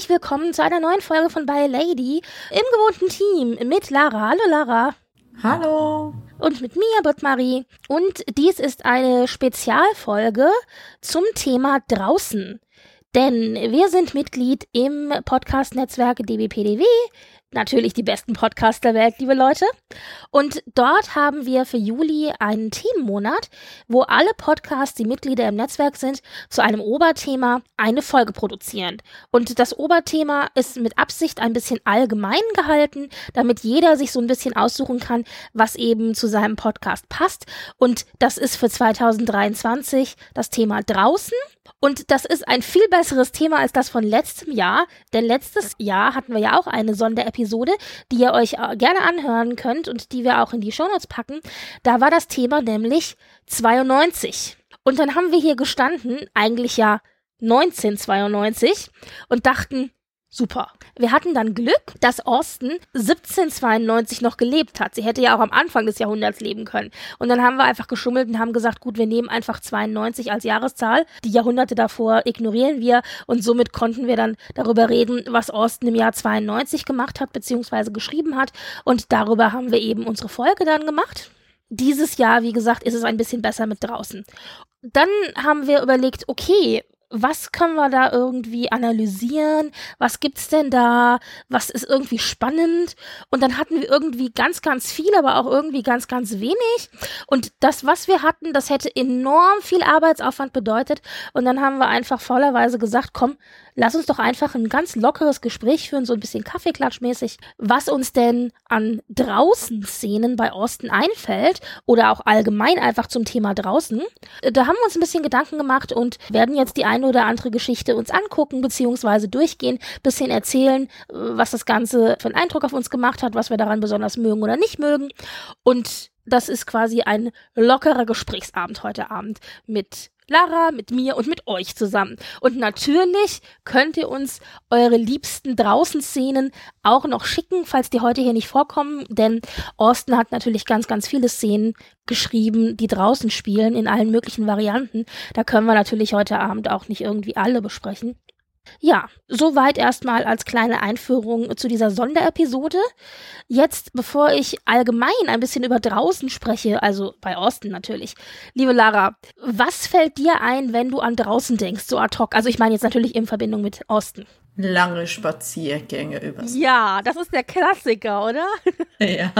Herzlich willkommen zu einer neuen Folge von By Lady im gewohnten Team mit Lara. Hallo Lara. Hallo. Und mit mir, Britt-Marie. Und dies ist eine Spezialfolge zum Thema draußen. Denn wir sind Mitglied im Podcast-Netzwerk DBPDW, natürlich die besten Podcasts der Welt, liebe Leute. Und dort haben wir für Juli einen Themenmonat, wo alle Podcasts, die Mitglieder im Netzwerk sind, zu einem Oberthema eine Folge produzieren. Und das Oberthema ist mit Absicht ein bisschen allgemein gehalten, damit jeder sich so ein bisschen aussuchen kann, was eben zu seinem Podcast passt. Und das ist für 2023 das Thema draußen. Und das ist ein viel besseres Thema als das von letztem Jahr, denn letztes Jahr hatten wir ja auch eine Sonderepisode, die ihr euch äh, gerne anhören könnt und die wir auch in die Shownotes packen. Da war das Thema nämlich 92. Und dann haben wir hier gestanden, eigentlich ja 1992 und dachten, Super. Wir hatten dann Glück, dass Austin 1792 noch gelebt hat. Sie hätte ja auch am Anfang des Jahrhunderts leben können. Und dann haben wir einfach geschummelt und haben gesagt, gut, wir nehmen einfach 92 als Jahreszahl. Die Jahrhunderte davor ignorieren wir und somit konnten wir dann darüber reden, was Austin im Jahr 92 gemacht hat, beziehungsweise geschrieben hat. Und darüber haben wir eben unsere Folge dann gemacht. Dieses Jahr, wie gesagt, ist es ein bisschen besser mit draußen. Dann haben wir überlegt, okay, was können wir da irgendwie analysieren? Was gibt's denn da? Was ist irgendwie spannend? Und dann hatten wir irgendwie ganz, ganz viel, aber auch irgendwie ganz, ganz wenig. Und das, was wir hatten, das hätte enorm viel Arbeitsaufwand bedeutet. Und dann haben wir einfach vollerweise gesagt, komm, lass uns doch einfach ein ganz lockeres Gespräch führen, so ein bisschen Kaffeeklatschmäßig, was uns denn an draußen Szenen bei Austin einfällt oder auch allgemein einfach zum Thema draußen. Da haben wir uns ein bisschen Gedanken gemacht und werden jetzt die eine oder andere Geschichte uns angucken beziehungsweise durchgehen, bisschen erzählen, was das Ganze für einen Eindruck auf uns gemacht hat, was wir daran besonders mögen oder nicht mögen und das ist quasi ein lockerer Gesprächsabend heute Abend mit Lara, mit mir und mit euch zusammen. Und natürlich könnt ihr uns eure liebsten Draußen-Szenen auch noch schicken, falls die heute hier nicht vorkommen, denn Austin hat natürlich ganz, ganz viele Szenen geschrieben, die draußen spielen in allen möglichen Varianten. Da können wir natürlich heute Abend auch nicht irgendwie alle besprechen. Ja, soweit erstmal als kleine Einführung zu dieser Sonderepisode. Jetzt, bevor ich allgemein ein bisschen über draußen spreche, also bei Austin natürlich. Liebe Lara, was fällt dir ein, wenn du an draußen denkst, so ad hoc? Also ich meine jetzt natürlich in Verbindung mit Austin lange Spaziergänge übers. Ja, das ist der Klassiker, oder? ja.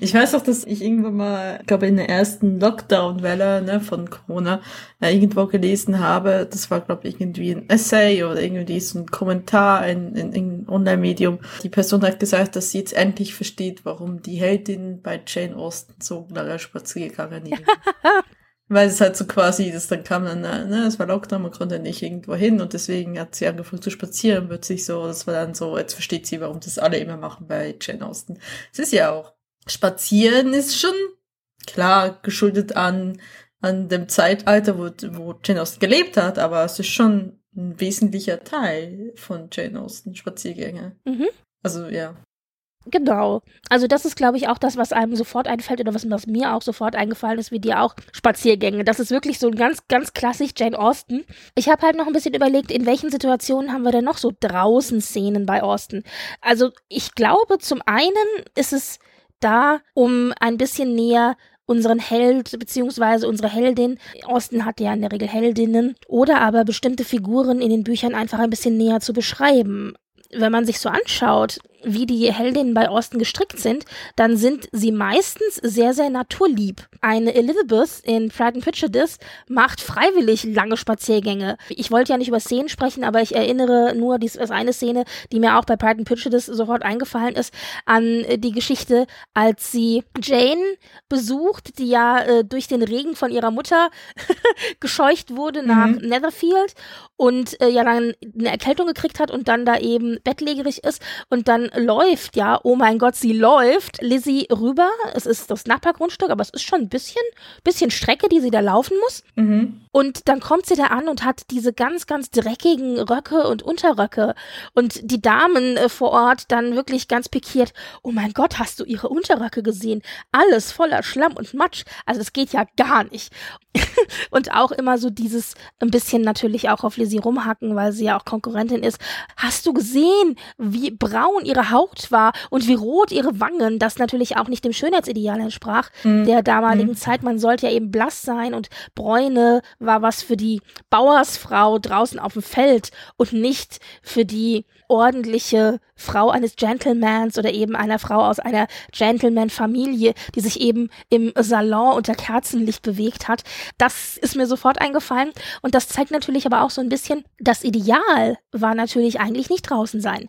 Ich weiß auch, dass ich irgendwann mal, ich glaube in der ersten Lockdown-Welle ne, von Corona äh, irgendwo gelesen habe, das war, glaube ich, irgendwie ein Essay oder irgendwie so ein Kommentar in, in, in Online-Medium. Die Person hat gesagt, dass sie jetzt endlich versteht, warum die Heldin bei Jane Austen so lange Spaziergänge nehmen. Weil es halt so quasi, das dann kam dann, äh, ne, es war Lockdown, man konnte nicht irgendwo hin und deswegen hat sie angefangen zu spazieren, wird sich so, das war dann so, jetzt versteht sie, warum das alle immer machen bei Jane Austen. Es ist ja auch, spazieren ist schon, klar, geschuldet an, an dem Zeitalter, wo, wo Jane Austen gelebt hat, aber es ist schon ein wesentlicher Teil von Jane Austen, Spaziergänge. Mhm. Also, ja. Genau. Also das ist, glaube ich, auch das, was einem sofort einfällt oder was, was, mir auch sofort eingefallen ist, wie dir auch Spaziergänge. Das ist wirklich so ein ganz, ganz klassisch Jane Austen. Ich habe halt noch ein bisschen überlegt, in welchen Situationen haben wir denn noch so draußen Szenen bei Austen. Also ich glaube, zum einen ist es da, um ein bisschen näher unseren Held beziehungsweise unsere Heldin, Austen hat ja in der Regel Heldinnen, oder aber bestimmte Figuren in den Büchern einfach ein bisschen näher zu beschreiben wenn man sich so anschaut, wie die Heldinnen bei Austin gestrickt sind, dann sind sie meistens sehr, sehr naturlieb. Eine Elizabeth in Pride and Prejudice macht freiwillig lange Spaziergänge. Ich wollte ja nicht über Szenen sprechen, aber ich erinnere nur, dies ist eine Szene, die mir auch bei Pride and Prejudice sofort eingefallen ist, an die Geschichte, als sie Jane besucht, die ja äh, durch den Regen von ihrer Mutter gescheucht wurde nach mhm. Netherfield und äh, ja dann eine Erkältung gekriegt hat und dann da eben bettlägerig ist und dann läuft ja, oh mein Gott, sie läuft Lizzie rüber. Es ist das Nachbargrundstück, aber es ist schon ein bisschen, bisschen Strecke, die sie da laufen muss. Mhm. Und dann kommt sie da an und hat diese ganz, ganz dreckigen Röcke und Unterröcke. Und die Damen äh, vor Ort dann wirklich ganz pikiert, oh mein Gott, hast du ihre Unterröcke gesehen? Alles voller Schlamm und Matsch. Also das geht ja gar nicht. und auch immer so dieses ein bisschen natürlich auch auf Lizzie rumhacken, weil sie ja auch Konkurrentin ist. Hast du gesehen, wie braun ihre Haut war und wie rot ihre Wangen? Das natürlich auch nicht dem Schönheitsideal entsprach mhm. der damaligen mhm. Zeit. Man sollte ja eben blass sein und Bräune war was für die Bauersfrau draußen auf dem Feld und nicht für die ordentliche Frau eines Gentlemans oder eben einer Frau aus einer Gentleman-Familie, die sich eben im Salon unter Kerzenlicht bewegt hat. Das ist mir sofort eingefallen und das zeigt natürlich aber auch so ein bisschen, das Ideal war natürlich eigentlich nicht draußen sein.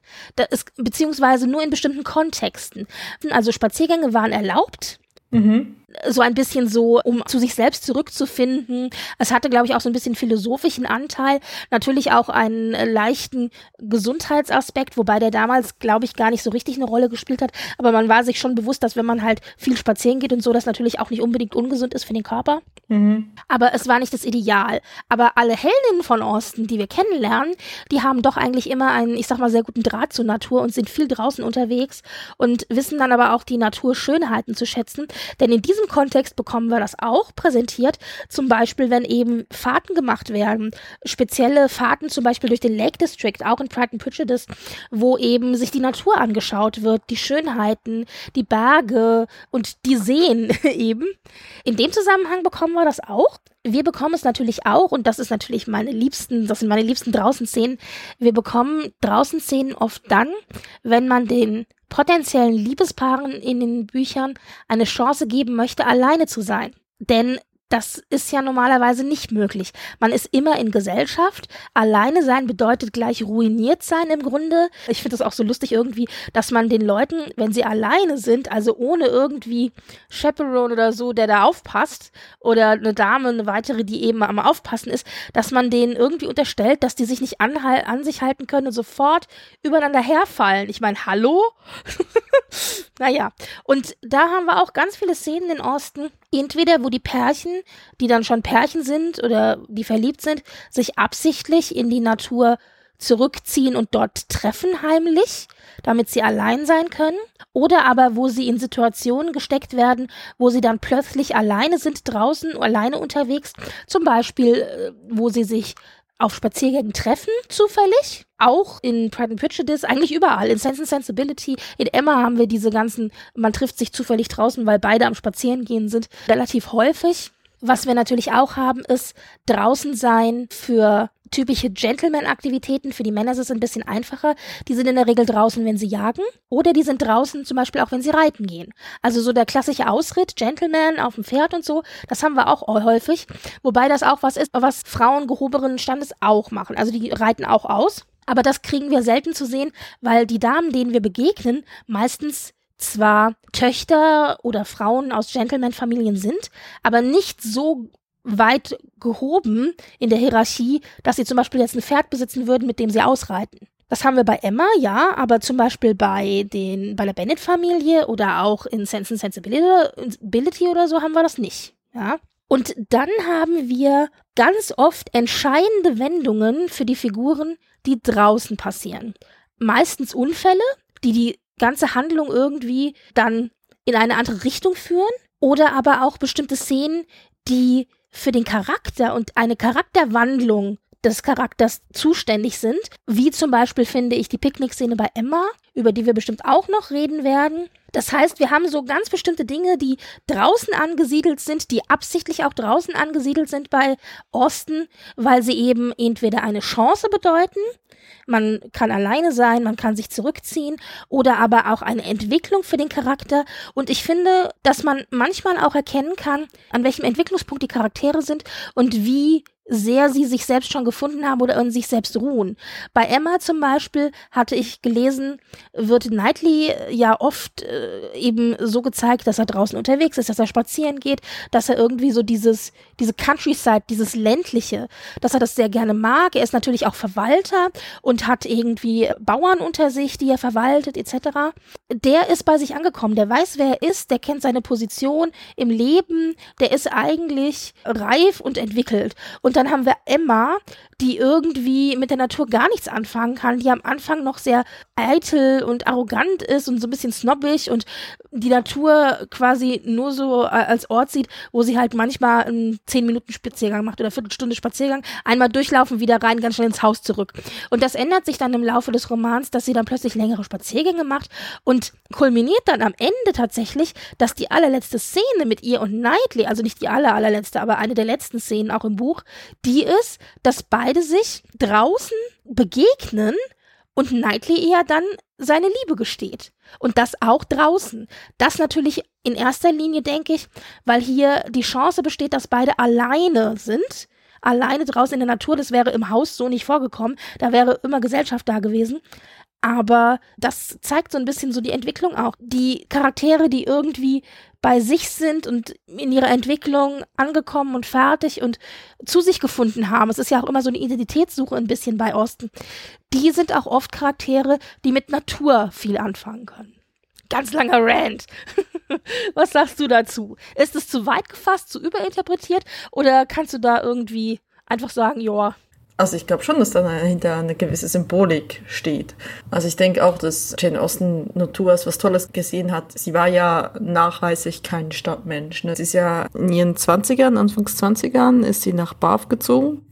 Ist, beziehungsweise nur in bestimmten Kontexten. Also Spaziergänge waren erlaubt. Mhm so ein bisschen so, um zu sich selbst zurückzufinden. Es hatte, glaube ich, auch so ein bisschen philosophischen Anteil. Natürlich auch einen äh, leichten Gesundheitsaspekt, wobei der damals, glaube ich, gar nicht so richtig eine Rolle gespielt hat. Aber man war sich schon bewusst, dass wenn man halt viel spazieren geht und so, das natürlich auch nicht unbedingt ungesund ist für den Körper. Mhm. Aber es war nicht das Ideal. Aber alle Heldinnen von Austin, die wir kennenlernen, die haben doch eigentlich immer einen, ich sag mal, sehr guten Draht zur Natur und sind viel draußen unterwegs und wissen dann aber auch die Naturschönheiten zu schätzen. Denn in diesem diesem Kontext bekommen wir das auch präsentiert. Zum Beispiel, wenn eben Fahrten gemacht werden. Spezielle Fahrten zum Beispiel durch den Lake District, auch in Pride and Prejudice, wo eben sich die Natur angeschaut wird, die Schönheiten, die Berge und die Seen eben. In dem Zusammenhang bekommen wir das auch. Wir bekommen es natürlich auch, und das ist natürlich meine liebsten, das sind meine liebsten Draußen-Szenen. Wir bekommen Draußen-Szenen oft dann, wenn man den potenziellen Liebespaaren in den Büchern eine Chance geben möchte, alleine zu sein. Denn das ist ja normalerweise nicht möglich. Man ist immer in Gesellschaft. Alleine sein bedeutet gleich ruiniert sein im Grunde. Ich finde das auch so lustig irgendwie, dass man den Leuten, wenn sie alleine sind, also ohne irgendwie Chaperone oder so, der da aufpasst, oder eine Dame, eine weitere, die eben am Aufpassen ist, dass man denen irgendwie unterstellt, dass die sich nicht an, an sich halten können und sofort übereinander herfallen. Ich meine, hallo? naja. Und da haben wir auch ganz viele Szenen in Austin, entweder wo die Pärchen, die dann schon Pärchen sind oder die verliebt sind, sich absichtlich in die Natur zurückziehen und dort treffen heimlich, damit sie allein sein können, oder aber wo sie in Situationen gesteckt werden, wo sie dann plötzlich alleine sind draußen, alleine unterwegs, zum Beispiel, äh, wo sie sich auf Spaziergängen treffen, zufällig. Auch in Pride and Prejudice, eigentlich überall. In Sense and Sensibility, in Emma haben wir diese ganzen, man trifft sich zufällig draußen, weil beide am Spazierengehen sind, relativ häufig. Was wir natürlich auch haben, ist draußen sein für typische Gentleman-Aktivitäten. Für die Männer ist es ein bisschen einfacher. Die sind in der Regel draußen, wenn sie jagen. Oder die sind draußen zum Beispiel auch, wenn sie reiten gehen. Also so der klassische Ausritt, Gentleman auf dem Pferd und so, das haben wir auch häufig. Wobei das auch was ist, was Frauen gehobenen Standes auch machen. Also die reiten auch aus. Aber das kriegen wir selten zu sehen, weil die Damen, denen wir begegnen, meistens zwar Töchter oder Frauen aus Gentleman-Familien sind, aber nicht so weit gehoben in der Hierarchie, dass sie zum Beispiel jetzt ein Pferd besitzen würden, mit dem sie ausreiten. Das haben wir bei Emma, ja, aber zum Beispiel bei den, bei der Bennett-Familie oder auch in Sense and Sensibility oder so haben wir das nicht, ja. Und dann haben wir ganz oft entscheidende Wendungen für die Figuren, die draußen passieren. Meistens Unfälle, die die ganze Handlung irgendwie dann in eine andere Richtung führen oder aber auch bestimmte Szenen, die für den Charakter und eine Charakterwandlung des Charakters zuständig sind, wie zum Beispiel finde ich die Picknick-Szene bei Emma, über die wir bestimmt auch noch reden werden. Das heißt, wir haben so ganz bestimmte Dinge, die draußen angesiedelt sind, die absichtlich auch draußen angesiedelt sind bei Austin, weil sie eben entweder eine Chance bedeuten man kann alleine sein, man kann sich zurückziehen oder aber auch eine Entwicklung für den Charakter. Und ich finde, dass man manchmal auch erkennen kann, an welchem Entwicklungspunkt die Charaktere sind und wie sehr sie sich selbst schon gefunden haben oder in sich selbst ruhen. Bei Emma zum Beispiel hatte ich gelesen, wird Knightley ja oft äh, eben so gezeigt, dass er draußen unterwegs ist, dass er spazieren geht, dass er irgendwie so dieses, diese Countryside, dieses ländliche, dass er das sehr gerne mag. Er ist natürlich auch Verwalter und hat irgendwie Bauern unter sich, die er verwaltet etc. Der ist bei sich angekommen, der weiß, wer er ist, der kennt seine Position im Leben, der ist eigentlich reif und entwickelt. Und dann haben wir Emma, die irgendwie mit der Natur gar nichts anfangen kann, die am Anfang noch sehr eitel und arrogant ist und so ein bisschen snobbig und die Natur quasi nur so als Ort sieht, wo sie halt manchmal einen 10 Minuten Spaziergang macht oder Viertelstunde Spaziergang, einmal durchlaufen, wieder rein, ganz schnell ins Haus zurück. Und das ändert sich dann im Laufe des Romans, dass sie dann plötzlich längere Spaziergänge macht und kulminiert dann am Ende tatsächlich, dass die allerletzte Szene mit ihr und Knightley, also nicht die aller, allerletzte, aber eine der letzten Szenen auch im Buch, die ist, dass beide sich draußen begegnen und Knightley eher dann seine Liebe gesteht. Und das auch draußen. Das natürlich in erster Linie, denke ich, weil hier die Chance besteht, dass beide alleine sind. Alleine draußen in der Natur, das wäre im Haus so nicht vorgekommen. Da wäre immer Gesellschaft da gewesen. Aber das zeigt so ein bisschen so die Entwicklung auch. Die Charaktere, die irgendwie bei sich sind und in ihrer Entwicklung angekommen und fertig und zu sich gefunden haben. Es ist ja auch immer so eine Identitätssuche ein bisschen bei Osten. Die sind auch oft Charaktere, die mit Natur viel anfangen können. Ganz langer Rant. Was sagst du dazu? Ist es zu weit gefasst, zu überinterpretiert oder kannst du da irgendwie einfach sagen, ja, also ich glaube schon, dass da dahinter eine gewisse Symbolik steht. Also ich denke auch, dass Jane Austen Natur als was Tolles gesehen hat. Sie war ja nachweislich kein Stadtmensch. Ne? Sie ist ja in ihren 20ern, Anfangs 20ern, ist sie nach Bath gezogen.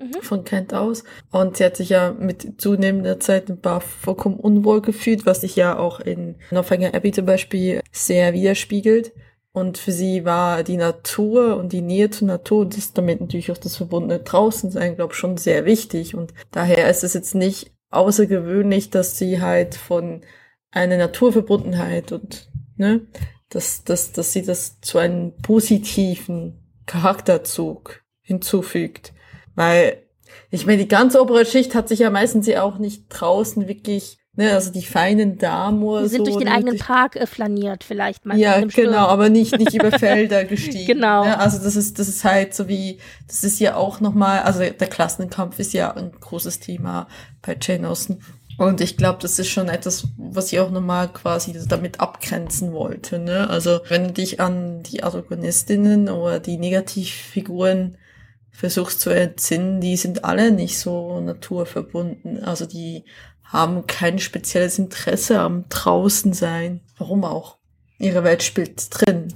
Mhm. Von Kent aus. Und sie hat sich ja mit zunehmender Zeit in Bath vollkommen unwohl gefühlt, was sich ja auch in Northanger Abbey zum Beispiel sehr widerspiegelt. Und für sie war die Natur und die Nähe zur Natur und das damit natürlich auch das verbundene Draußensein, glaube ich, schon sehr wichtig. Und daher ist es jetzt nicht außergewöhnlich, dass sie halt von einer Naturverbundenheit und, ne, dass, dass, dass sie das zu einem positiven Charakterzug hinzufügt. Weil, ich meine, die ganze obere Schicht hat sich ja meistens ja auch nicht draußen wirklich Ne, also die feinen Damen oder Die sind so, durch den ne, eigenen die, Park äh, flaniert vielleicht mal. Ja, genau, aber nicht, nicht über Felder gestiegen. genau. Ne? Also das ist, das ist halt so wie, das ist ja auch nochmal, also der Klassenkampf ist ja ein großes Thema bei Jane Austen. Und ich glaube, das ist schon etwas, was ich auch nochmal quasi damit abgrenzen wollte. Ne? Also wenn du dich an die Antagonistinnen oder die Negativfiguren versuchst zu entsinnen, die sind alle nicht so naturverbunden. Also die haben kein spezielles Interesse am draußen sein. Warum auch? Ihre Welt spielt drin.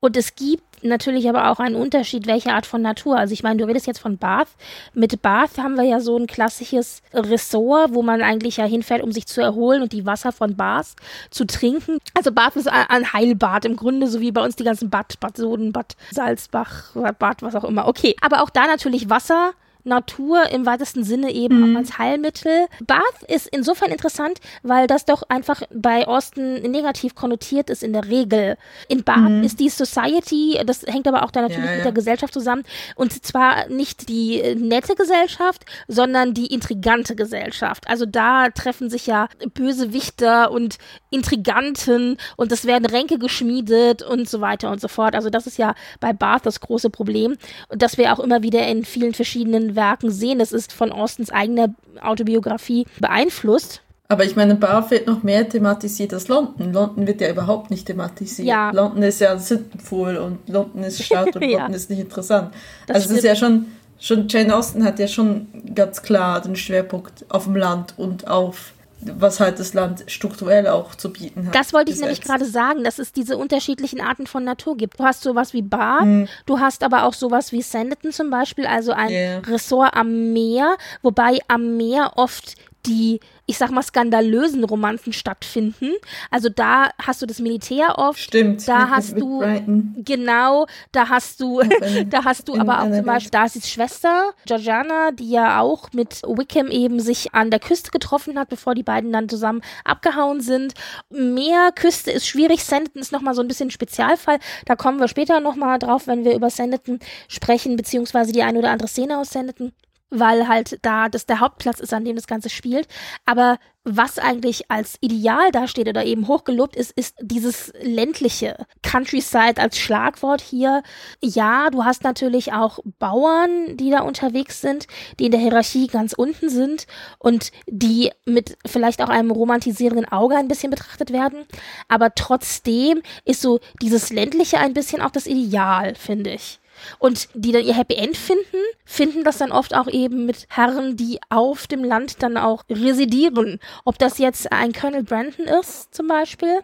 Und es gibt natürlich aber auch einen Unterschied, welche Art von Natur. Also ich meine, du redest jetzt von Bath. Mit Bath haben wir ja so ein klassisches Ressort, wo man eigentlich ja hinfährt, um sich zu erholen und die Wasser von Bath zu trinken. Also Bath ist ein Heilbad im Grunde, so wie bei uns die ganzen Bad, Bad Soden, Bad Salzbach, Bad, was auch immer. Okay, aber auch da natürlich Wasser Natur im weitesten Sinne eben mhm. auch als Heilmittel. Bath ist insofern interessant, weil das doch einfach bei Austin negativ konnotiert ist in der Regel. In Bath mhm. ist die Society, das hängt aber auch da natürlich ja, ja. mit der Gesellschaft zusammen, und zwar nicht die nette Gesellschaft, sondern die intrigante Gesellschaft. Also da treffen sich ja Bösewichter und Intriganten und es werden Ränke geschmiedet und so weiter und so fort. Also das ist ja bei Bath das große Problem, das wir auch immer wieder in vielen verschiedenen Werken sehen. Das ist von Austens eigener Autobiografie beeinflusst. Aber ich meine, Bar wird noch mehr thematisiert als London. London wird ja überhaupt nicht thematisiert. Ja. London ist ja ein Sittenpfuhl und London ist Stadt und ja. London ist nicht interessant. Das also es ist ja schon, schon, Jane Austen hat ja schon ganz klar den Schwerpunkt auf dem Land und auf was halt das Land strukturell auch zu bieten hat. Das wollte ich nämlich gerade sagen, dass es diese unterschiedlichen Arten von Natur gibt. Du hast sowas wie Bath, hm. du hast aber auch sowas wie Sanditon zum Beispiel, also ein yeah. Ressort am Meer, wobei am Meer oft die, ich sag mal, skandalösen Romanzen stattfinden. Also da hast du das Militär oft. Stimmt. Da mit, hast mit du, Brighton. genau, da hast du, in- da hast du aber auch zum Beispiel Darcys Schwester, Georgiana, die ja auch mit Wickham eben sich an der Küste getroffen hat, bevor die beiden dann zusammen abgehauen sind. Mehr Küste ist schwierig, Sanditon ist nochmal so ein bisschen ein Spezialfall. Da kommen wir später nochmal drauf, wenn wir über Sanditon sprechen, beziehungsweise die eine oder andere Szene aus Sanditon weil halt da das der Hauptplatz ist, an dem das Ganze spielt. Aber was eigentlich als Ideal dasteht oder eben hochgelobt ist, ist dieses ländliche Countryside als Schlagwort hier. Ja, du hast natürlich auch Bauern, die da unterwegs sind, die in der Hierarchie ganz unten sind und die mit vielleicht auch einem romantisierenden Auge ein bisschen betrachtet werden. Aber trotzdem ist so dieses ländliche ein bisschen auch das Ideal, finde ich. Und die dann ihr Happy End finden, finden das dann oft auch eben mit Herren, die auf dem Land dann auch residieren. Ob das jetzt ein Colonel Brandon ist, zum Beispiel,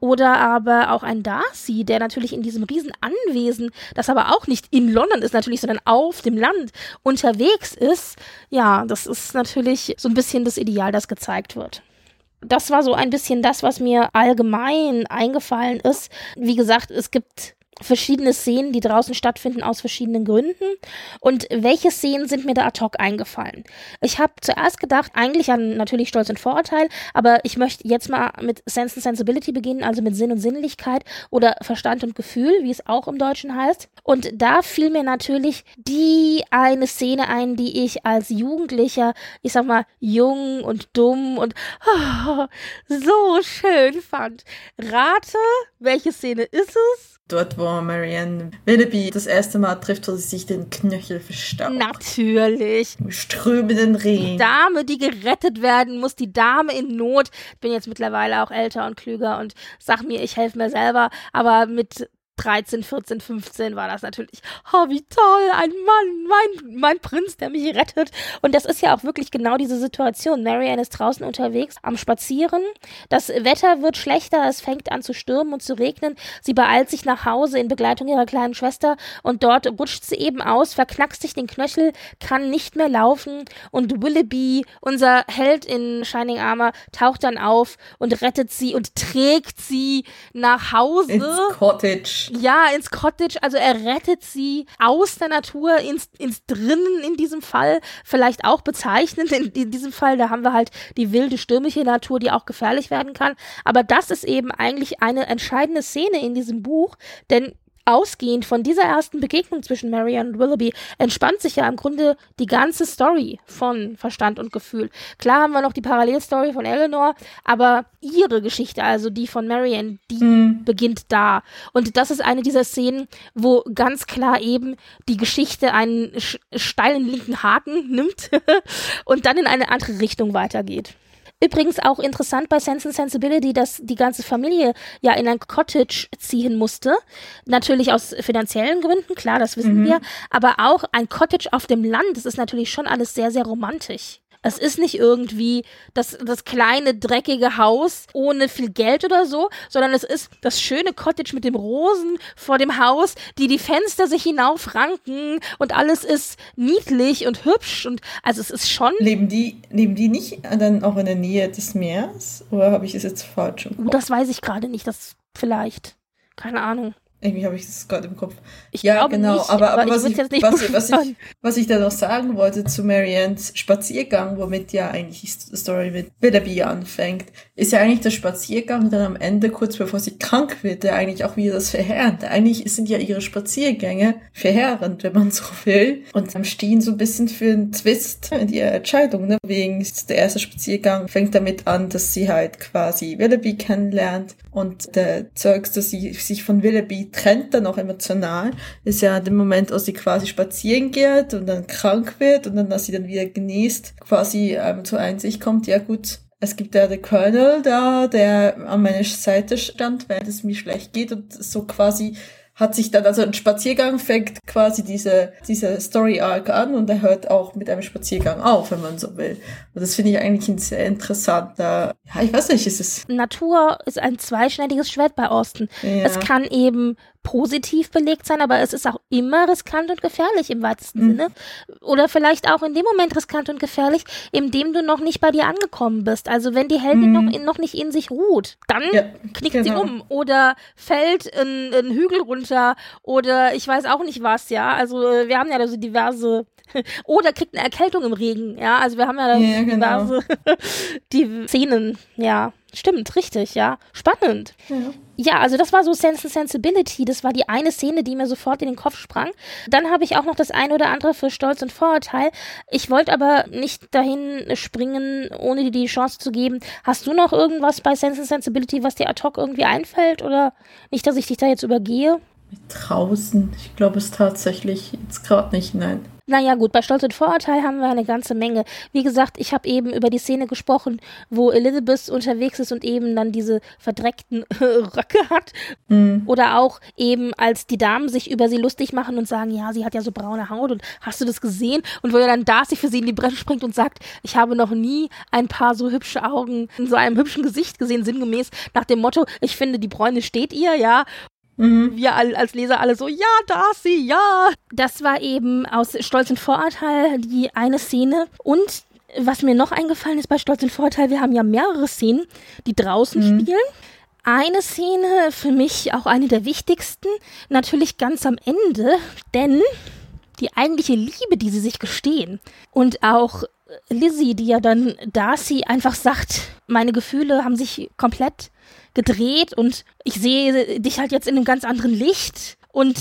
oder aber auch ein Darcy, der natürlich in diesem riesen Anwesen, das aber auch nicht in London ist natürlich, sondern auf dem Land unterwegs ist. Ja, das ist natürlich so ein bisschen das Ideal, das gezeigt wird. Das war so ein bisschen das, was mir allgemein eingefallen ist. Wie gesagt, es gibt verschiedene Szenen, die draußen stattfinden aus verschiedenen Gründen. Und welche Szenen sind mir da ad hoc eingefallen? Ich habe zuerst gedacht, eigentlich an natürlich Stolz und Vorurteil, aber ich möchte jetzt mal mit Sense and Sensibility beginnen, also mit Sinn und Sinnlichkeit oder Verstand und Gefühl, wie es auch im Deutschen heißt. Und da fiel mir natürlich die eine Szene ein, die ich als Jugendlicher, ich sag mal, jung und dumm und oh, so schön fand. Rate, welche Szene ist es? Dort, wo Marianne Willoughby das erste Mal trifft, wo sie sich den Knöchel verstaucht. Natürlich. Im strömenden Regen. Dame, die gerettet werden muss, die Dame in Not. Ich bin jetzt mittlerweile auch älter und klüger und sag mir, ich helfe mir selber, aber mit 13, 14, 15 war das natürlich, oh, wie toll, ein Mann, mein, mein Prinz, der mich rettet. Und das ist ja auch wirklich genau diese Situation. Marianne ist draußen unterwegs am Spazieren. Das Wetter wird schlechter, es fängt an zu stürmen und zu regnen. Sie beeilt sich nach Hause in Begleitung ihrer kleinen Schwester und dort rutscht sie eben aus, verknackst sich den Knöchel, kann nicht mehr laufen und Willoughby, unser Held in Shining Armor, taucht dann auf und rettet sie und trägt sie nach Hause. Ins Cottage. Ja, ins Cottage. Also er rettet sie aus der Natur ins, ins Drinnen in diesem Fall. Vielleicht auch bezeichnend in, in diesem Fall. Da haben wir halt die wilde, stürmische Natur, die auch gefährlich werden kann. Aber das ist eben eigentlich eine entscheidende Szene in diesem Buch, denn Ausgehend von dieser ersten Begegnung zwischen Marianne und Willoughby entspannt sich ja im Grunde die ganze Story von Verstand und Gefühl. Klar haben wir noch die Parallelstory von Eleanor, aber ihre Geschichte, also die von Marianne, die Mhm. beginnt da. Und das ist eine dieser Szenen, wo ganz klar eben die Geschichte einen steilen linken Haken nimmt und dann in eine andere Richtung weitergeht. Übrigens auch interessant bei Sense and Sensibility, dass die ganze Familie ja in ein Cottage ziehen musste. Natürlich aus finanziellen Gründen, klar, das wissen wir. Aber auch ein Cottage auf dem Land, das ist natürlich schon alles sehr, sehr romantisch. Es ist nicht irgendwie das, das kleine, dreckige Haus ohne viel Geld oder so, sondern es ist das schöne Cottage mit dem Rosen vor dem Haus, die die Fenster sich hinaufranken und alles ist niedlich und hübsch und also es ist schon Leben die, leben die nicht dann auch in der Nähe des Meeres? Oder habe ich es jetzt falsch im Gut, Kopf? das weiß ich gerade nicht, das vielleicht. Keine Ahnung. Irgendwie habe ich das gerade im Kopf. Ich ja, genau. nicht, aber, aber, aber ich was, ich, nicht was, was, ich, was ich da noch sagen wollte zu Mariannes Spaziergang, womit ja eigentlich die Story mit Willoughby anfängt, ist ja eigentlich der Spaziergang dann am Ende, kurz bevor sie krank wird, der eigentlich auch wieder das Verheerende. Eigentlich sind ja ihre Spaziergänge verheerend, wenn man so will, und stehen so ein bisschen für einen Twist in ihrer Entscheidung. Ne? Wegen der erste Spaziergang fängt damit an, dass sie halt quasi Willoughby kennenlernt und der Zeugs, dass sie sich von Willoughby trennt, dann auch emotional, ist ja der Moment, als sie quasi spazieren geht und dann krank wird und dann, dass sie dann wieder genießt, quasi ähm, zur Einsicht kommt, ja gut, es gibt ja den Colonel da, der an meiner Seite stand, während es mir schlecht geht und so quasi hat sich dann, also ein Spaziergang fängt quasi diese, diese Story Arc an und er hört auch mit einem Spaziergang auf, wenn man so will. Und das finde ich eigentlich ein sehr interessanter, ja, ich weiß nicht, ist es. Natur ist ein zweischneidiges Schwert bei Austin. Ja. Es kann eben positiv belegt sein, aber es ist auch immer riskant und gefährlich im weitesten mhm. Sinne. Oder vielleicht auch in dem Moment riskant und gefährlich, in dem du noch nicht bei dir angekommen bist. Also wenn die Heldin mhm. noch, in, noch nicht in sich ruht, dann ja, knickt genau. sie um oder fällt einen Hügel runter oder ich weiß auch nicht was, ja. Also äh, wir haben ja so diverse oder kriegt eine Erkältung im Regen, ja. Also wir haben ja, ja genau. die Szenen, ja. Stimmt, richtig, ja. Spannend. Ja. ja. also das war so Sense and Sensibility. Das war die eine Szene, die mir sofort in den Kopf sprang. Dann habe ich auch noch das eine oder andere für Stolz und Vorurteil. Ich wollte aber nicht dahin springen, ohne dir die Chance zu geben. Hast du noch irgendwas bei Sense and Sensibility, was dir ad hoc irgendwie einfällt? Oder nicht, dass ich dich da jetzt übergehe? Draußen. Ich glaube es tatsächlich jetzt gerade nicht, nein. Naja gut, bei Stolz und Vorurteil haben wir eine ganze Menge. Wie gesagt, ich habe eben über die Szene gesprochen, wo Elizabeth unterwegs ist und eben dann diese verdreckten Röcke hat. Mhm. Oder auch eben, als die Damen sich über sie lustig machen und sagen, ja, sie hat ja so braune Haut und hast du das gesehen? Und wo er dann Darcy für sie in die Bresche springt und sagt, ich habe noch nie ein paar so hübsche Augen in so einem hübschen Gesicht gesehen, sinngemäß nach dem Motto, ich finde, die Bräune steht ihr, ja. Mhm. Wir als Leser alle so, ja, Darcy, ja. Das war eben aus Stolz und Vorurteil die eine Szene. Und was mir noch eingefallen ist bei Stolz und Vorurteil, wir haben ja mehrere Szenen, die draußen mhm. spielen. Eine Szene, für mich auch eine der wichtigsten, natürlich ganz am Ende, denn die eigentliche Liebe, die sie sich gestehen und auch Lizzie, die ja dann Darcy einfach sagt, meine Gefühle haben sich komplett gedreht und ich sehe dich halt jetzt in einem ganz anderen Licht und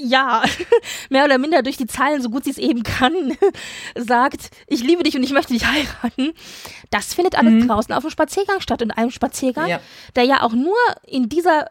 ja, mehr oder minder durch die Zeilen, so gut sie es eben kann, sagt, ich liebe dich und ich möchte dich heiraten. Das findet alles mhm. draußen auf dem Spaziergang statt. Und einem Spaziergang, ja. der ja auch nur in dieser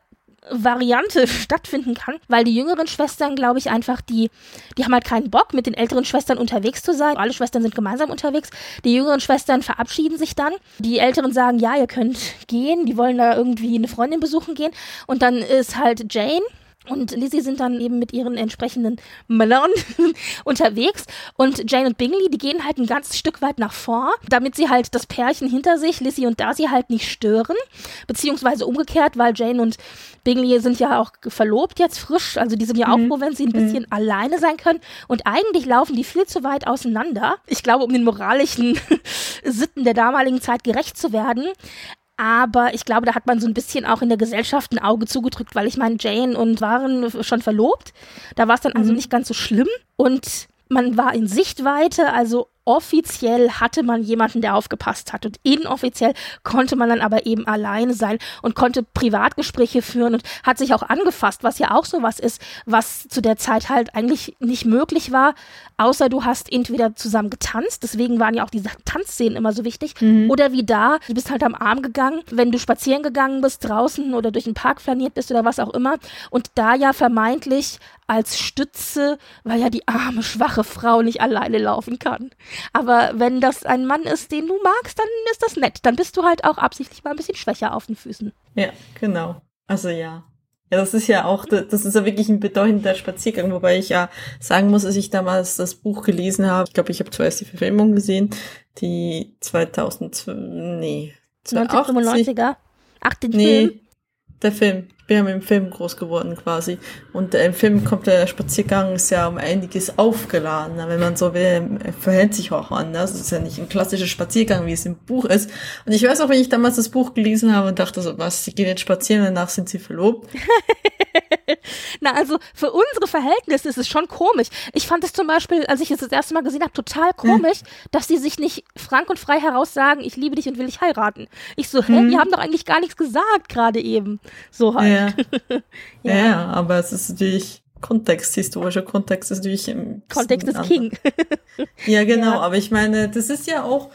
Variante stattfinden kann, weil die jüngeren Schwestern, glaube ich, einfach die, die haben halt keinen Bock, mit den älteren Schwestern unterwegs zu sein. Alle Schwestern sind gemeinsam unterwegs. Die jüngeren Schwestern verabschieden sich dann. Die älteren sagen, ja, ihr könnt gehen. Die wollen da irgendwie eine Freundin besuchen gehen. Und dann ist halt Jane, und Lizzie sind dann eben mit ihren entsprechenden Männern unterwegs. Und Jane und Bingley, die gehen halt ein ganzes Stück weit nach vor, damit sie halt das Pärchen hinter sich, Lizzie und Darcy, halt nicht stören. Beziehungsweise umgekehrt, weil Jane und Bingley sind ja auch verlobt jetzt frisch. Also die sind ja auch mhm. froh, wenn sie ein bisschen mhm. alleine sein können. Und eigentlich laufen die viel zu weit auseinander. Ich glaube, um den moralischen Sitten der damaligen Zeit gerecht zu werden. Aber ich glaube, da hat man so ein bisschen auch in der Gesellschaft ein Auge zugedrückt, weil ich meine, Jane und waren schon verlobt. Da war es dann also mhm. nicht ganz so schlimm. Und man war in Sichtweite, also offiziell hatte man jemanden, der aufgepasst hat und inoffiziell konnte man dann aber eben alleine sein und konnte Privatgespräche führen und hat sich auch angefasst, was ja auch sowas ist, was zu der Zeit halt eigentlich nicht möglich war, außer du hast entweder zusammen getanzt, deswegen waren ja auch diese Tanzszenen immer so wichtig, mhm. oder wie da, du bist halt am Arm gegangen, wenn du spazieren gegangen bist draußen oder durch den Park flaniert bist oder was auch immer und da ja vermeintlich als Stütze, weil ja die arme, schwache Frau nicht alleine laufen kann. Aber wenn das ein Mann ist, den du magst, dann ist das nett. Dann bist du halt auch absichtlich mal ein bisschen schwächer auf den Füßen. Ja, genau. Also ja. Ja, das ist ja auch, das ist ja wirklich ein bedeutender Spaziergang, wobei ich ja sagen muss, dass ich damals das Buch gelesen habe. Ich glaube, ich habe zuerst die Verfilmung gesehen, die 2000, nee, 1995er? Ach, den nee, Film? der Film bin ja mit dem Film groß geworden quasi. Und äh, im Film kommt der Spaziergang ist ja um einiges aufgeladen. Wenn man so will, verhält sich auch anders. Es ist ja nicht ein klassischer Spaziergang, wie es im Buch ist. Und ich weiß auch, wenn ich damals das Buch gelesen habe und dachte so, was, sie gehen jetzt spazieren, danach sind sie verlobt. Na, also für unsere Verhältnisse ist es schon komisch. Ich fand es zum Beispiel, als ich es das erste Mal gesehen habe, total komisch, hm. dass sie sich nicht frank und frei heraus sagen, ich liebe dich und will dich heiraten. Ich so, hä, hm. die haben doch eigentlich gar nichts gesagt gerade eben. So halt. Ja. ja. ja, aber es ist natürlich Kontext, historischer Kontext ist natürlich im Kontext ist King. ja, genau, ja. aber ich meine, das ist ja auch,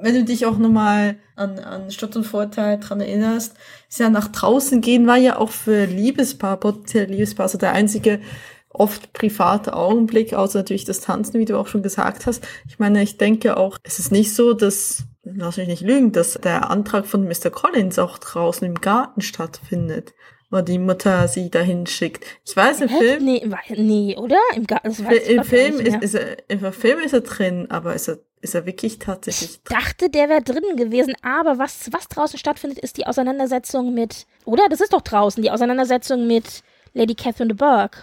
wenn du dich auch nochmal an, an Stolz und Vorteil dran erinnerst, ist ja nach draußen gehen war ja auch für Liebespaar, potenzielle Liebespaar, so der einzige oft private Augenblick, außer natürlich das Tanzen, wie du auch schon gesagt hast. Ich meine, ich denke auch, es ist nicht so, dass, lass mich nicht lügen, dass der Antrag von Mr. Collins auch draußen im Garten stattfindet. Wo die Mutter sie dahin schickt. Ich weiß, im Hä? Film, Nee, nee, oder? Im, Ga das weiß ich im Film ist, ist er, im Film ist er drin, aber ist er, ist er wirklich tatsächlich drin? dachte, der wäre drin gewesen, aber was, was draußen stattfindet, ist die Auseinandersetzung mit, oder? Das ist doch draußen, die Auseinandersetzung mit Lady Catherine de Bourgh.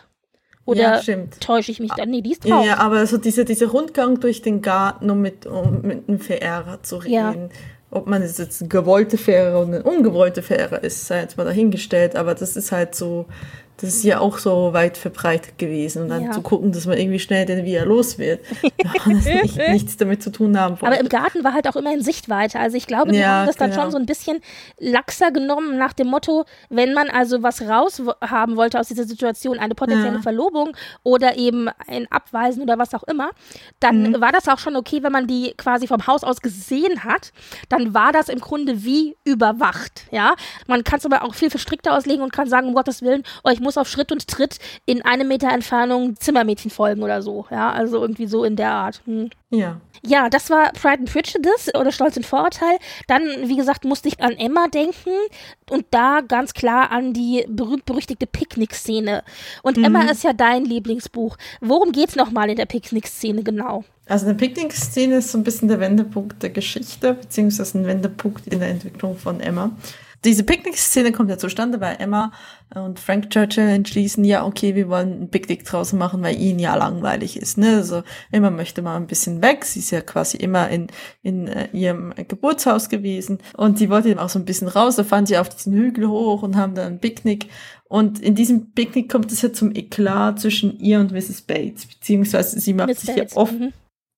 Oder Ja, stimmt. täusche ich mich da? Nee, die ist draußen. ja, aber so dieser, dieser Rundgang durch den Garten, um mit, um mit einem Verehrer zu Ja. Ob man jetzt eine gewollte Fähre oder eine ungewollte Fähre ist, sei jetzt mal dahingestellt, aber das ist halt so, das ist ja auch so weit verbreitet gewesen. Und dann Ja. zu gucken, dass man irgendwie schnell den wieder los wird. Nicht, nichts damit zu tun haben Aber wollte. im Garten war halt auch immer in Sichtweite. Also ich glaube, die Ja, haben das dann genau. schon so ein bisschen laxer genommen nach dem Motto, wenn man also was raushaben wollte aus dieser Situation, eine potenzielle Ja. Verlobung oder eben ein Abweisen oder was auch immer, dann Mhm. war das auch schon okay, wenn man die quasi vom Haus aus gesehen hat. Dann war das im Grunde wie überwacht. Ja, man kann es aber auch viel verstrickter auslegen und kann sagen, um Gottes Willen, ich muss auf Schritt und Tritt in einem Meter Entfernung Zimmermädchen folgen oder so. Ja, also irgendwie so in der Art. Hm. ja. Ja, das war Pride and Prejudice oder Stolz und Vorurteil. Dann, wie gesagt, musste ich an Emma denken und da ganz klar an die berühmt-berüchtigte Picknick-Szene. Und Emma ist ja dein Lieblingsbuch. Worum geht's nochmal in der Picknick-Szene genau? Also eine Picknick-Szene ist so ein bisschen der Wendepunkt der Geschichte, beziehungsweise ein Wendepunkt in der Entwicklung von Emma. Diese Picknick-Szene kommt ja zustande, weil Emma und Frank Churchill entschließen, ja, okay, wir wollen ein Picknick draußen machen, weil ihnen ja langweilig ist. Ne? Also Emma möchte mal ein bisschen weg. Sie ist ja quasi immer in, in äh, ihrem Geburtshaus gewesen. Und sie wollte eben auch so ein bisschen raus. Da fahren sie auf diesen Hügel hoch und haben dann ein Picknick. Und in diesem Picknick kommt es ja zum Eklat zwischen ihr und Mrs. Bates, beziehungsweise sie macht Miss sich Bates, ja oft mhm.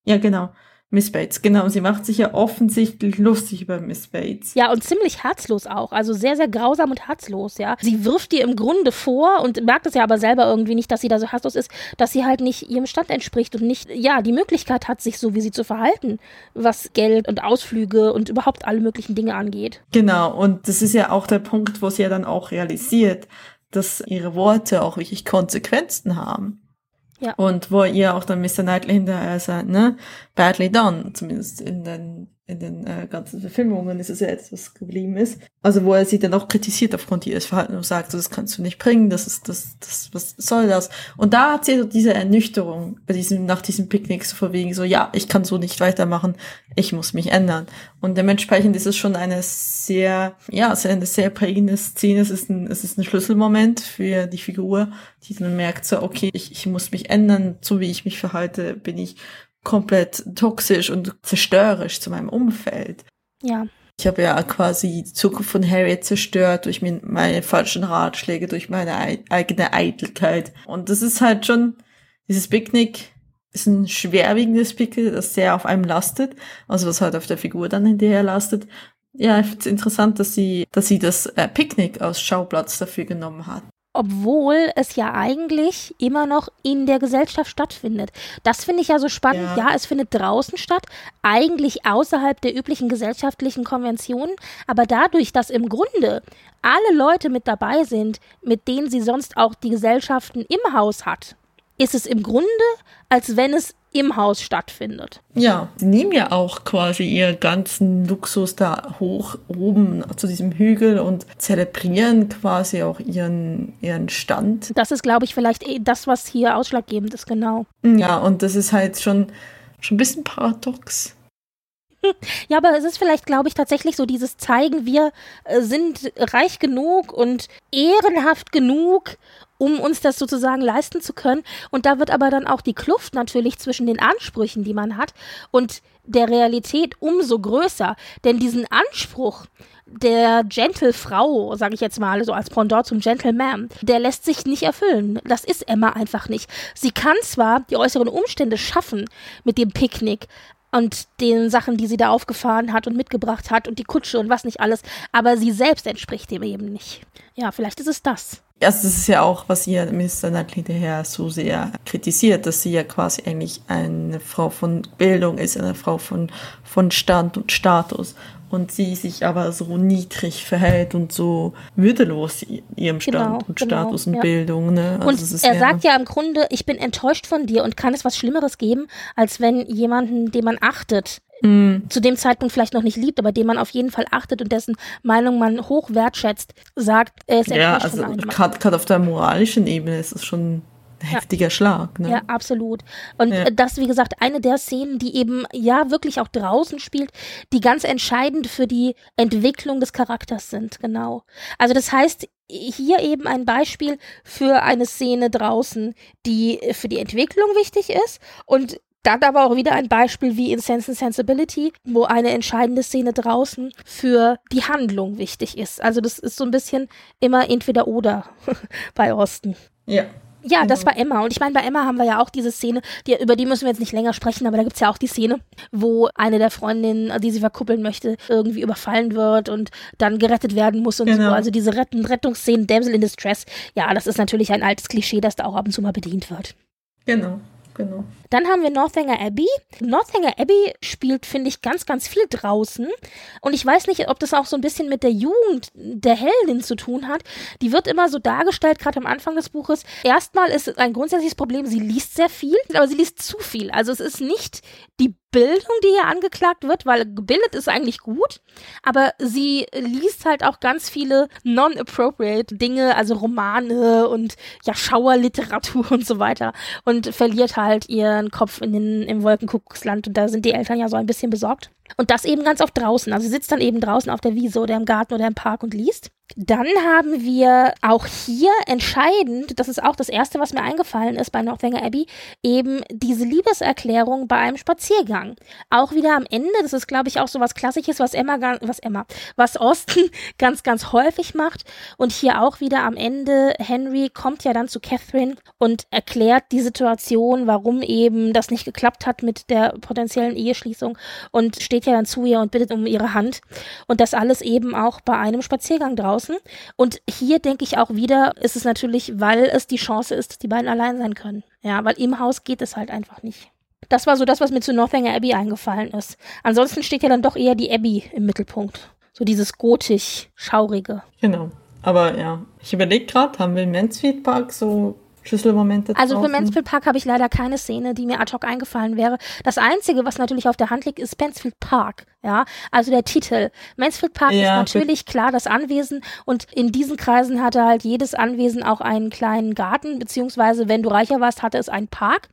ja, genau. Miss Bates, genau. Sie macht sich ja offensichtlich lustig über Miss Bates. Ja, und ziemlich herzlos auch. Also sehr, sehr grausam und herzlos, ja. Sie wirft ihr im Grunde vor und merkt es ja aber selber irgendwie nicht, dass sie da so herzlos ist, dass sie halt nicht ihrem Stand entspricht und nicht, ja, die Möglichkeit hat, sich so wie sie zu verhalten, was Geld und Ausflüge und überhaupt alle möglichen Dinge angeht. Genau. Und das ist ja auch der Punkt, wo sie ja dann auch realisiert, dass ihre Worte auch wirklich Konsequenzen haben. Ja. Und wo ihr auch dann Mr. Knightley hinterher sagt, ne, badly done, zumindest in den, in den äh, ganzen Verfilmungen ist es ja etwas, was geblieben ist. Also wo er sie dann auch kritisiert aufgrund ihres Verhaltens und sagt, so, das kannst du nicht bringen, das ist, das, das, was soll das? Und da hat sie so diese Ernüchterung bei diesem, nach diesem Picknick so vor wegen so, ja, ich kann so nicht weitermachen, ich muss mich ändern. Und dementsprechend ist es schon eine sehr, ja, es ist eine sehr prägende Szene. Es ist ein, es ist ein Schlüsselmoment für die Figur, die dann merkt so, okay, ich, ich muss mich ändern, so wie ich mich verhalte, bin ich komplett toxisch und zerstörerisch zu meinem Umfeld. Ja. Ich habe ja quasi die Zukunft von Harriet zerstört durch meine falschen Ratschläge, durch meine ei eigene Eitelkeit. Und das ist halt schon, dieses Picknick ist ein schwerwiegendes Picknick, das sehr auf einem lastet, also was halt auf der Figur dann hinterher lastet. Ja, ich finde es interessant, dass sie, dass sie das äh, Picknick als Schauplatz dafür genommen hat. Obwohl es ja eigentlich immer noch in der Gesellschaft stattfindet. Das finde ich ja so spannend. Ja. Ja. es findet draußen statt, eigentlich außerhalb der üblichen gesellschaftlichen Konventionen. Aber dadurch, dass im Grunde alle Leute mit dabei sind, mit denen sie sonst auch die Gesellschaften im Haus hat, ist es im Grunde, als wenn es im Haus stattfindet. Ja, sie nehmen ja auch quasi ihren ganzen Luxus da hoch oben zu diesem Hügel und zelebrieren quasi auch ihren, ihren Stand. Das ist, glaube ich, vielleicht eh das, was hier ausschlaggebend ist, genau. Ja, und das ist halt schon, schon ein bisschen paradox. Ja, aber es ist vielleicht, glaube ich, tatsächlich so dieses Zeigen, wir äh, sind reich genug und ehrenhaft genug, um uns das sozusagen leisten zu können. Und da wird aber dann auch die Kluft natürlich zwischen den Ansprüchen, die man hat, und der Realität umso größer. Denn diesen Anspruch der Gentle-Frau, sage ich jetzt mal, so als Pendant zum Gentleman, der lässt sich nicht erfüllen. Das ist Emma einfach nicht. Sie kann zwar die äußeren Umstände schaffen mit dem Picknick, und den Sachen, die sie da aufgefahren hat und mitgebracht hat und die Kutsche und was nicht alles. Aber sie selbst entspricht dem eben nicht. Ja, vielleicht ist es das. Also das ist ja auch, was ihr Mr. Knightley daher so sehr kritisiert, dass sie ja quasi eigentlich eine Frau von Bildung ist, eine Frau von, von Stand und Status. Und sie sich aber so niedrig verhält und so würdelos ihrem Stand genau, und genau, Status und ja. Bildung. Ne? Also und er sagt ja im Grunde, ich bin enttäuscht von dir und kann es was Schlimmeres geben, als wenn jemanden, den man achtet, mm. zu dem Zeitpunkt vielleicht noch nicht liebt, aber den man auf jeden Fall achtet und dessen Meinung man hoch wertschätzt, sagt, er ist enttäuscht ja, also. Gerade auf der moralischen Ebene ist es schon heftiger ja. Schlag. Ne? Ja, absolut. Und ja. das, wie gesagt, eine der Szenen, die eben ja wirklich auch draußen spielt, die ganz entscheidend für die Entwicklung des Charakters sind, genau. Also das heißt, hier eben ein Beispiel für eine Szene draußen, die für die Entwicklung wichtig ist und dann aber auch wieder ein Beispiel wie in Sense and Sensibility, wo eine entscheidende Szene draußen für die Handlung wichtig ist. Also das ist so ein bisschen immer entweder oder bei Osten. Ja, ja, das mhm. war Emma. Und ich meine, bei Emma haben wir ja auch diese Szene, die, über die müssen wir jetzt nicht länger sprechen, aber da gibt's ja auch die Szene, wo eine der Freundinnen, die sie verkuppeln möchte, irgendwie überfallen wird und dann gerettet werden muss und genau. so. Also diese Rett Rettungsszenen, Damsel in Distress, ja, das ist natürlich ein altes Klischee, das da auch ab und zu mal bedient wird. Genau genau. Dann haben wir Northanger Abbey. Northanger Abbey spielt, finde ich, ganz, ganz viel draußen. Und ich weiß nicht, ob das auch so ein bisschen mit der Jugend der Heldin zu tun hat. Die wird immer so dargestellt, gerade am Anfang des Buches. Erstmal ist ein grundsätzliches Problem, sie liest sehr viel, aber sie liest zu viel. Also es ist nicht die Bildung, die hier angeklagt wird, weil gebildet ist eigentlich gut, aber sie liest halt auch ganz viele non-appropriate Dinge, also Romane und ja Schauerliteratur und so weiter und verliert halt ihren Kopf in den, im Wolkenkuckucksland und da sind die Eltern ja so ein bisschen besorgt. Und das eben ganz oft draußen. Also sie sitzt dann eben draußen auf der Wiese oder im Garten oder im Park und liest. Dann haben wir auch hier entscheidend, das ist auch das erste, was mir eingefallen ist bei Northanger Abbey, eben diese Liebeserklärung bei einem Spaziergang. Auch wieder am Ende, das ist glaube ich auch so was Klassisches, was Emma, was Emma, was Austin ganz, ganz häufig macht. Und hier auch wieder am Ende, Henry kommt ja dann zu Catherine und erklärt die Situation, warum eben das nicht geklappt hat mit der potenziellen Eheschließung und steht ja dann zu ihr und bittet um ihre Hand. Und das alles eben auch bei einem Spaziergang draußen draußen. Und hier denke ich auch wieder, ist es natürlich, weil es die Chance ist, dass die beiden allein sein können. Ja, weil im Haus geht es halt einfach nicht. Das war so das, was mir zu Northanger Abbey eingefallen ist. Ansonsten steht ja dann doch eher die Abbey im Mittelpunkt. So dieses gotisch-schaurige. Genau. Aber ja, ich überlege gerade, haben wir im Mansfield Park so Schlüsselmomente Also draußen. für Mansfield Park habe ich leider keine Szene, die mir ad hoc eingefallen wäre. Das Einzige, was natürlich auf der Hand liegt, ist Mansfield Park. Ja, also der Titel. Mansfield Park ja, ist natürlich klar das Anwesen und in diesen Kreisen hatte halt jedes Anwesen auch einen kleinen Garten, beziehungsweise wenn du reicher warst, hatte es einen Park.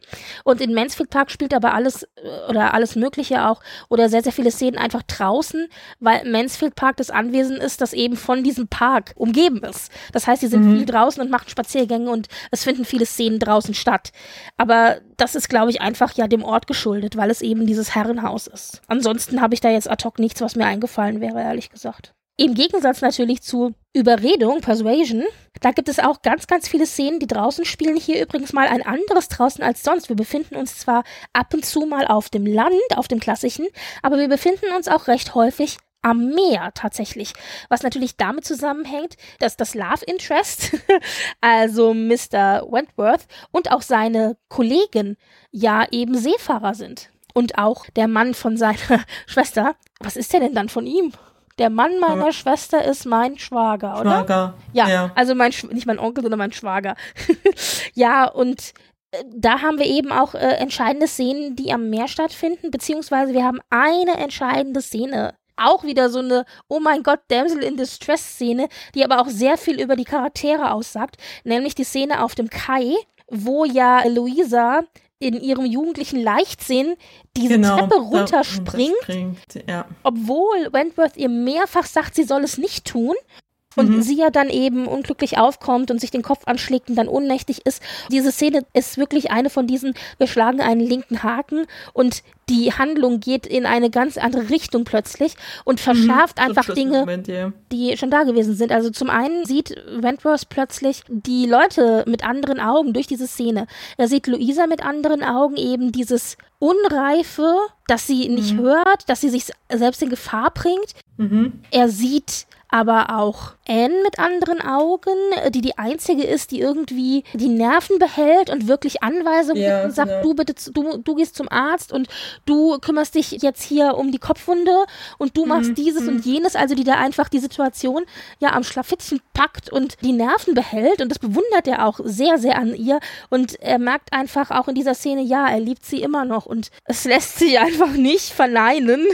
Und in Mansfield Park spielt aber alles äh, oder alles Mögliche auch oder sehr, sehr viele Szenen einfach draußen, weil Mansfield Park das Anwesen ist, das eben von diesem Park umgeben ist. Das heißt, sie sind mhm. viel draußen und machen Spaziergänge und es finden viele Szenen draußen statt. Aber das ist, glaube ich, einfach ja dem Ort geschuldet, weil es eben dieses Herrenhaus ist. Ansonsten habe ich da jetzt ad hoc nichts, was mir eingefallen wäre, ehrlich gesagt. Im Gegensatz natürlich zu Überredung, Persuasion, da gibt es auch ganz, ganz viele Szenen, die draußen spielen. Hier übrigens mal ein anderes draußen als sonst. Wir befinden uns zwar ab und zu mal auf dem Land, auf dem klassischen, aber wir befinden uns auch recht häufig am Meer tatsächlich. Was natürlich damit zusammenhängt, dass das Love Interest, also Mr. Wentworth und auch seine Kollegen ja eben Seefahrer sind und auch der Mann von seiner Schwester. Was ist der denn dann von ihm? Der Mann meiner ja. Schwester ist mein Schwager, oder? Schwager. Ja, ja. also mein nicht mein Onkel, sondern mein Schwager. ja, und äh, da haben wir eben auch äh, entscheidende Szenen, die am Meer stattfinden, beziehungsweise wir haben eine entscheidende Szene. Auch wieder so eine, oh mein Gott, Damsel in Distress Szene, die aber auch sehr viel über die Charaktere aussagt, nämlich die Szene auf dem Kai, wo ja Luisa in ihrem jugendlichen Leichtsinn diese genau, Treppe runterspringt, ja. obwohl Wentworth ihr mehrfach sagt, sie soll es nicht tun. Und mhm. sie ja dann eben unglücklich aufkommt und sich den Kopf anschlägt und dann ohnmächtig ist. Diese Szene ist wirklich eine von diesen, wir schlagen einen linken Haken und die Handlung geht in eine ganz andere Richtung plötzlich und mhm. verschärft mhm, einfach Dinge, Moment, yeah. die schon da gewesen sind. Also zum einen sieht Wentworth plötzlich die Leute mit anderen Augen durch diese Szene. Er sieht Luisa mit anderen Augen eben dieses Unreife, dass sie nicht mhm. hört, dass sie sich selbst in Gefahr bringt. Mhm. Er sieht aber auch Anne mit anderen Augen, die die einzige ist, die irgendwie die Nerven behält und wirklich Anweisungen Ja, gibt und sagt, genau. du bitte, du, du gehst zum Arzt und du kümmerst dich jetzt hier um die Kopfwunde und du machst dieses und jenes, also die da einfach die Situation ja am Schlafittchen packt und die Nerven behält und das bewundert er auch sehr, sehr an ihr und er merkt einfach auch in dieser Szene, ja, er liebt sie immer noch und es lässt sich einfach nicht verneinen.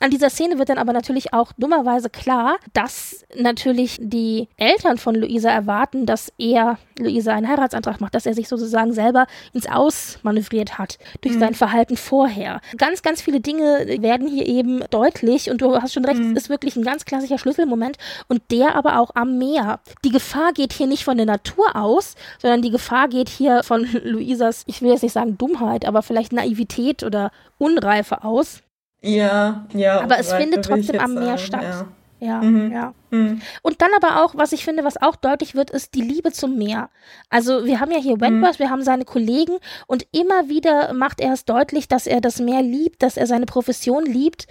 An dieser Szene wird dann aber natürlich auch dummerweise klar, dass natürlich die Eltern von Luisa erwarten, dass er Luisa einen Heiratsantrag macht, dass er sich sozusagen selber ins Aus manövriert hat durch sein Verhalten vorher. Ganz, ganz viele Dinge werden hier eben deutlich und du hast schon recht, es ist wirklich ein ganz klassischer Schlüsselmoment und der aber auch am Meer. Die Gefahr geht hier nicht von der Natur aus, sondern die Gefahr geht hier von Luisas, ich will jetzt nicht sagen Dummheit, aber vielleicht Naivität oder Unreife aus. Ja, ja. Aber es findet trotzdem am Meer sagen, statt. Ja. Ja, Mhm. ja. Mhm. Und dann aber auch, was ich finde, was auch deutlich wird, ist die Liebe zum Meer. Also wir haben ja hier Wentworth, wir haben seine Kollegen und immer wieder macht er es deutlich, dass er das Meer liebt, dass er seine Profession liebt.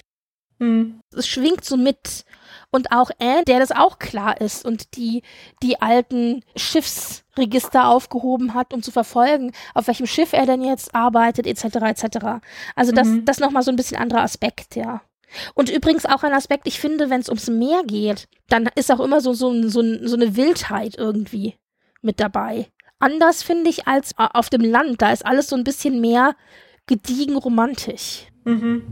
Mhm. Es schwingt so mit. Und auch Anne, der das auch klar ist und die die alten Schiffsregister aufgehoben hat, um zu verfolgen, auf welchem Schiff er denn jetzt arbeitet, etc. etc. Also das, Mhm. das nochmal so ein bisschen anderer Aspekt, ja. Und übrigens auch ein Aspekt, ich finde, wenn es ums Meer geht, dann ist auch immer so, so, so, so eine Wildheit irgendwie mit dabei. Anders finde ich als auf dem Land. Da ist alles so ein bisschen mehr gediegen romantisch. Mhm.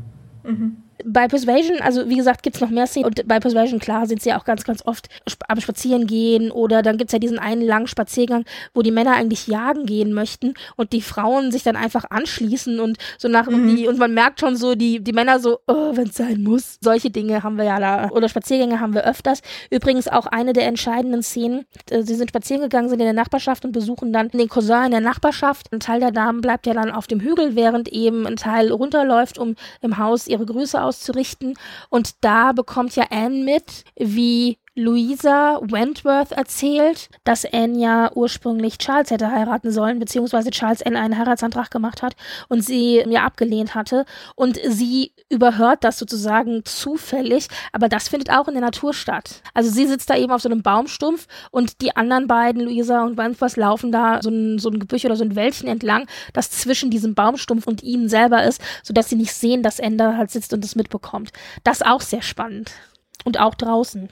Mhm. Bei Persuasion, also wie gesagt, gibt's noch mehr Szenen und bei Persuasion, klar, sind sie ja auch ganz, ganz oft am Spazieren gehen oder dann gibt's ja diesen einen langen Spaziergang, wo die Männer eigentlich jagen gehen möchten und die Frauen sich dann einfach anschließen und so nach und, die, und man merkt schon so, die, die Männer so, oh, wenn's sein muss. Solche Dinge haben wir ja da, oder Spaziergänge haben wir öfters. Übrigens auch eine der entscheidenden Szenen, äh, sie sind spazieren gegangen, sind in der Nachbarschaft und besuchen dann den Cousin in der Nachbarschaft. Ein Teil der Damen bleibt ja dann auf dem Hügel, während eben ein Teil runterläuft, um im Haus ihre Grüße auszurichten. Und da bekommt ja Anne mit, wie Louisa Wentworth erzählt, dass Anne ja ursprünglich Charles hätte heiraten sollen, beziehungsweise Charles Anne einen Heiratsantrag gemacht hat und sie ja abgelehnt hatte. Und sie überhört das sozusagen zufällig, aber das findet auch in der Natur statt. Also sie sitzt da eben auf so einem Baumstumpf und die anderen beiden, Louisa und Wentworth, laufen da so ein, so ein Gebüsch oder so ein Wäldchen entlang, das zwischen diesem Baumstumpf und ihnen selber ist, sodass sie nicht sehen, dass Anne da halt sitzt und es mitbekommt. Das ist auch sehr spannend. Und auch draußen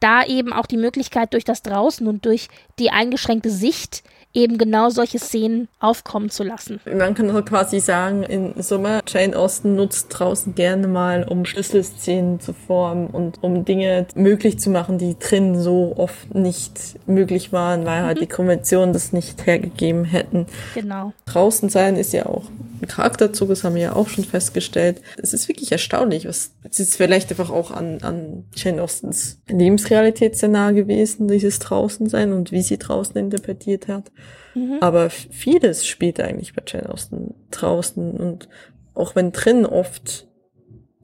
da eben auch die Möglichkeit durch das Draußen und durch die eingeschränkte Sicht eben genau solche Szenen aufkommen zu lassen. Man kann also quasi sagen, in Summe, Jane Austen nutzt draußen gerne mal, um Schlüsselszenen zu formen und um Dinge möglich zu machen, die drin so oft nicht möglich waren, weil halt die Konventionen das nicht hergegeben hätten. Genau. Draußen sein ist ja auch ein Charakterzug, das haben wir ja auch schon festgestellt. Es ist wirklich erstaunlich, was es ist vielleicht einfach auch an, an Jane Austens Lebensrealität sehr nah gewesen, dieses Draußensein und wie sie draußen interpretiert hat. Mhm. Aber vieles spielt eigentlich bei Jane Austen draußen und auch wenn drin oft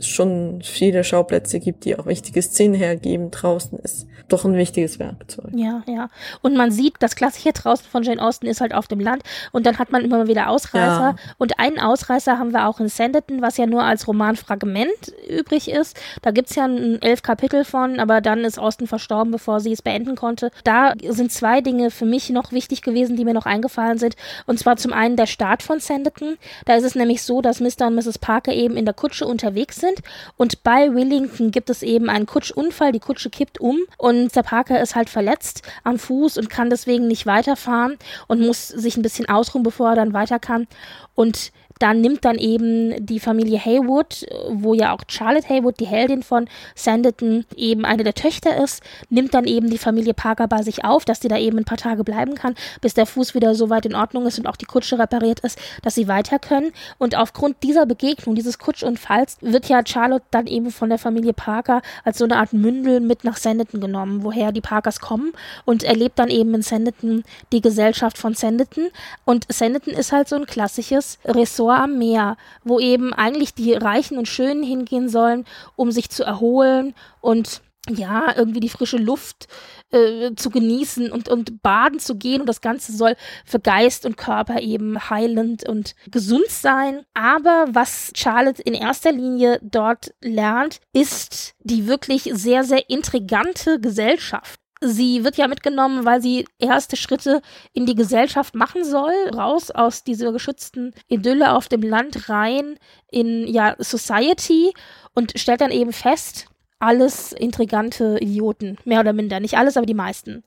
schon viele Schauplätze gibt, die auch wichtige Szenen hergeben, draußen ist doch ein wichtiges Werkzeug. Ja, ja. Und man sieht, das klassische draußen von Jane Austen ist halt auf dem Land und dann hat man immer mal wieder Ausreißer. Ja. Und einen Ausreißer haben wir auch in Sanditon, was ja nur als Romanfragment übrig ist. Da gibt's ja ein elf Kapitel von, aber dann ist Austen verstorben, bevor sie es beenden konnte. Da sind zwei Dinge für mich noch wichtig gewesen, die mir noch eingefallen sind. Und zwar zum einen der Start von Sanditon. Da ist es nämlich so, dass Mr. und Mrs. Parker eben in der Kutsche unterwegs sind und bei Willington gibt es eben einen Kutschunfall. Die Kutsche kippt um und Mr. Parker ist halt verletzt am Fuß und kann deswegen nicht weiterfahren und muss sich ein bisschen ausruhen, bevor er dann weiter kann. Und dann nimmt dann eben die Familie Haywood, wo ja auch Charlotte Haywood, die Heldin von Sanditon, eben eine der Töchter ist, nimmt dann eben die Familie Parker bei sich auf, dass sie da eben ein paar Tage bleiben kann, bis der Fuß wieder so weit in Ordnung ist und auch die Kutsche repariert ist, dass sie weiter können. Und aufgrund dieser Begegnung, dieses Kutschunfalls, wird ja Charlotte dann eben von der Familie Parker als so eine Art Mündel mit nach Sanditon genommen, woher die Parkers kommen und erlebt dann eben in Sanditon die Gesellschaft von Sanditon. Und Sanditon ist halt so ein klassisches Ressort am Meer, wo eben eigentlich die Reichen und Schönen hingehen sollen, um sich zu erholen und ja, irgendwie die frische Luft äh, zu genießen und, und baden zu gehen. Und das Ganze soll für Geist und Körper eben heilend und gesund sein. Aber was Charlotte in erster Linie dort lernt, ist die wirklich sehr, sehr intrigante Gesellschaft. Sie wird ja mitgenommen, weil sie erste Schritte in die Gesellschaft machen soll, raus aus dieser geschützten Idylle auf dem Land rein in ja Society und stellt dann eben fest, alles intrigante Idioten, mehr oder minder. Nicht alles, aber die meisten.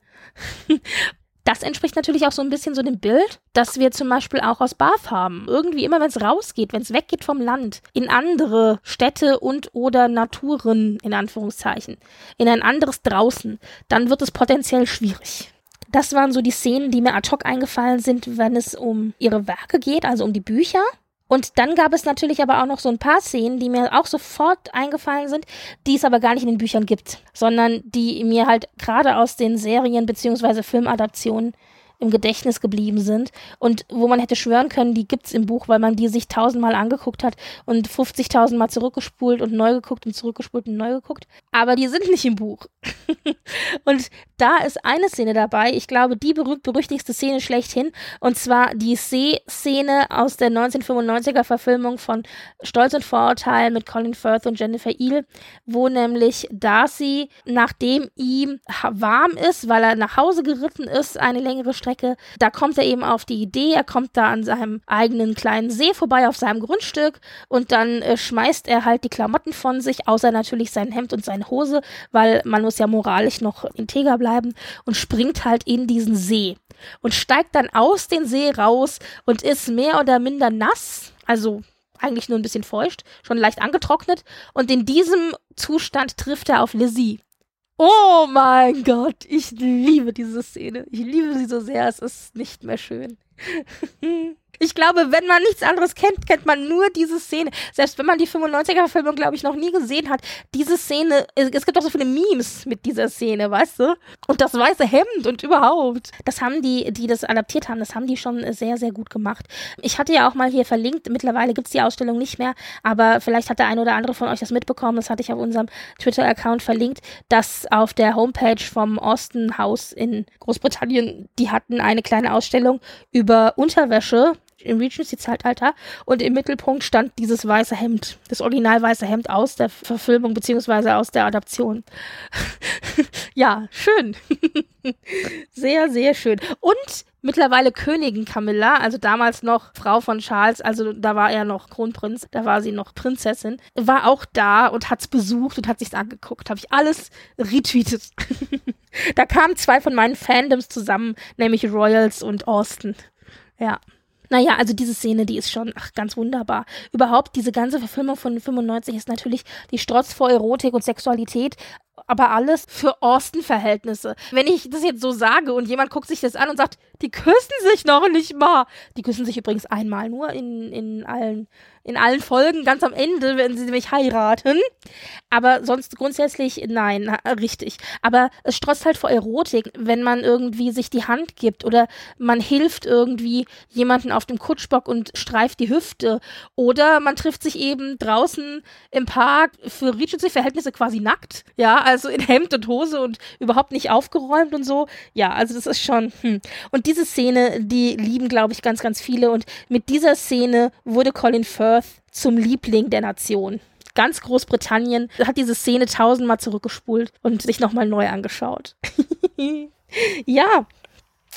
Das entspricht natürlich auch so ein bisschen so dem Bild, das wir zum Beispiel auch aus Bath haben. Irgendwie immer, wenn es rausgeht, wenn es weggeht vom Land, in andere Städte und oder Naturen, in Anführungszeichen, in ein anderes draußen, dann wird es potenziell schwierig. Das waren so die Szenen, die mir ad hoc eingefallen sind, wenn es um ihre Werke geht, also um die Bücher. Und dann gab es natürlich aber auch noch so ein paar Szenen, die mir auch sofort eingefallen sind, die es aber gar nicht in den Büchern gibt, sondern die mir halt gerade aus den Serien beziehungsweise Filmadaptionen im Gedächtnis geblieben sind und wo man hätte schwören können, die gibt's im Buch, weil man die sich tausendmal angeguckt hat und 50.000 Mal zurückgespult und neu geguckt und zurückgespult und neu geguckt. Aber die sind nicht im Buch. und da ist eine Szene dabei, ich glaube, die berühmt-berüchtigste Szene schlechthin, und zwar die See-Szene aus der 1995er Verfilmung von Stolz und Vorurteil mit Colin Firth und Jennifer Eel, wo nämlich Darcy, nachdem ihm warm ist, weil er nach Hause geritten ist, eine längere Strecke. Da kommt er eben auf die Idee, er kommt da an seinem eigenen kleinen See vorbei auf seinem Grundstück und dann äh, schmeißt er halt die Klamotten von sich, außer natürlich sein Hemd und seine Hose, weil man muss ja moralisch noch integer bleiben und springt halt in diesen See und steigt dann aus dem See raus und ist mehr oder minder nass, also eigentlich nur ein bisschen feucht, schon leicht angetrocknet und in diesem Zustand trifft er auf Lizzie. Oh mein Gott, ich liebe diese Szene. Ich liebe sie so sehr, es ist nicht mehr schön. Ich glaube, wenn man nichts anderes kennt, kennt man nur diese Szene. Selbst wenn man die 95er-Verfilmung, glaube ich, noch nie gesehen hat, diese Szene, es, gibt auch so viele Memes mit dieser Szene, weißt du? Und das weiße Hemd und überhaupt. Das haben die, die das adaptiert haben, das haben die schon sehr, sehr gut gemacht. Ich hatte ja auch mal hier verlinkt, mittlerweile gibt es die Ausstellung nicht mehr, aber vielleicht hat der eine oder andere von euch das mitbekommen, das hatte ich auf unserem Twitter-Account verlinkt, dass auf der Homepage vom Austin House in Großbritannien, die hatten eine kleine Ausstellung über Unterwäsche im Regency-Zeitalter und im Mittelpunkt stand dieses weiße Hemd, das original weiße Hemd aus der Verfilmung beziehungsweise aus der Adaption. ja, schön. sehr, sehr schön. Und mittlerweile Königin Camilla, also damals noch Frau von Charles, also da war er noch Kronprinz, da war sie noch Prinzessin, war auch da und hat's besucht und hat sich's angeguckt. Habe ich alles retweetet. da kamen zwei von meinen Fandoms zusammen, nämlich Royals und Austin. Ja. Naja, also diese Szene, die ist schon ach, ganz wunderbar. Überhaupt, diese ganze Verfilmung von 95 ist natürlich die Strotz vor Erotik und Sexualität, aber alles für Austin-Verhältnisse. Wenn ich das jetzt so sage und jemand guckt sich das an und sagt, die küssen sich noch nicht mal. Die küssen sich übrigens einmal nur in, in allen in allen Folgen ganz am Ende, wenn sie mich heiraten. Aber sonst grundsätzlich nein, richtig. Aber es strotzt halt vor Erotik, wenn man irgendwie sich die Hand gibt oder man hilft irgendwie jemanden auf dem Kutschbock und streift die Hüfte oder man trifft sich eben draußen im Park für Regency-Verhältnisse quasi nackt. Ja, also in Hemd und Hose und überhaupt nicht aufgeräumt und so. Ja, also das ist schon. Hm. Und diese Szene, die lieben, glaube ich, ganz, ganz viele. Und mit dieser Szene wurde Colin Firth zum Liebling der Nation. Ganz Großbritannien hat diese Szene tausendmal zurückgespult und sich nochmal neu angeschaut. ja,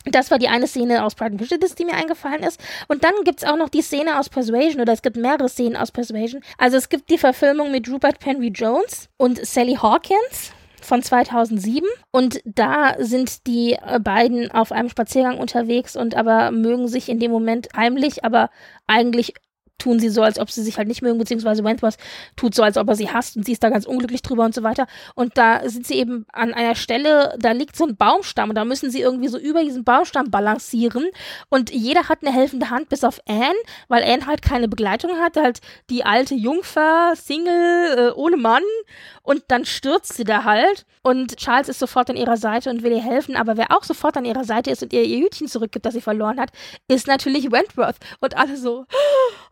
das war die eine Szene aus Pride and Prejudice, die mir eingefallen ist. Und dann gibt es auch noch die Szene aus Persuasion, oder es gibt mehrere Szenen aus Persuasion. Also es gibt die Verfilmung mit Rupert Penry Jones und Sally Hawkins von 2007 und da sind die äh, beiden auf einem Spaziergang unterwegs und aber mögen sich in dem Moment heimlich, aber eigentlich tun sie so, als ob sie sich halt nicht mögen, beziehungsweise Wentworth tut so, als ob er sie hasst und sie ist da ganz unglücklich drüber und so weiter. Und da sind sie eben an einer Stelle, da liegt so ein Baumstamm und da müssen sie irgendwie so über diesen Baumstamm balancieren. Und jeder hat eine helfende Hand, bis auf Anne, weil Anne halt keine Begleitung hat, halt die alte Jungfer, Single, äh, ohne Mann. Und dann stürzt sie da halt. Und Charles ist sofort an ihrer Seite und will ihr helfen, aber wer auch sofort an ihrer Seite ist und ihr ihr Hütchen zurückgibt, das sie verloren hat, ist natürlich Wentworth. Und alle so,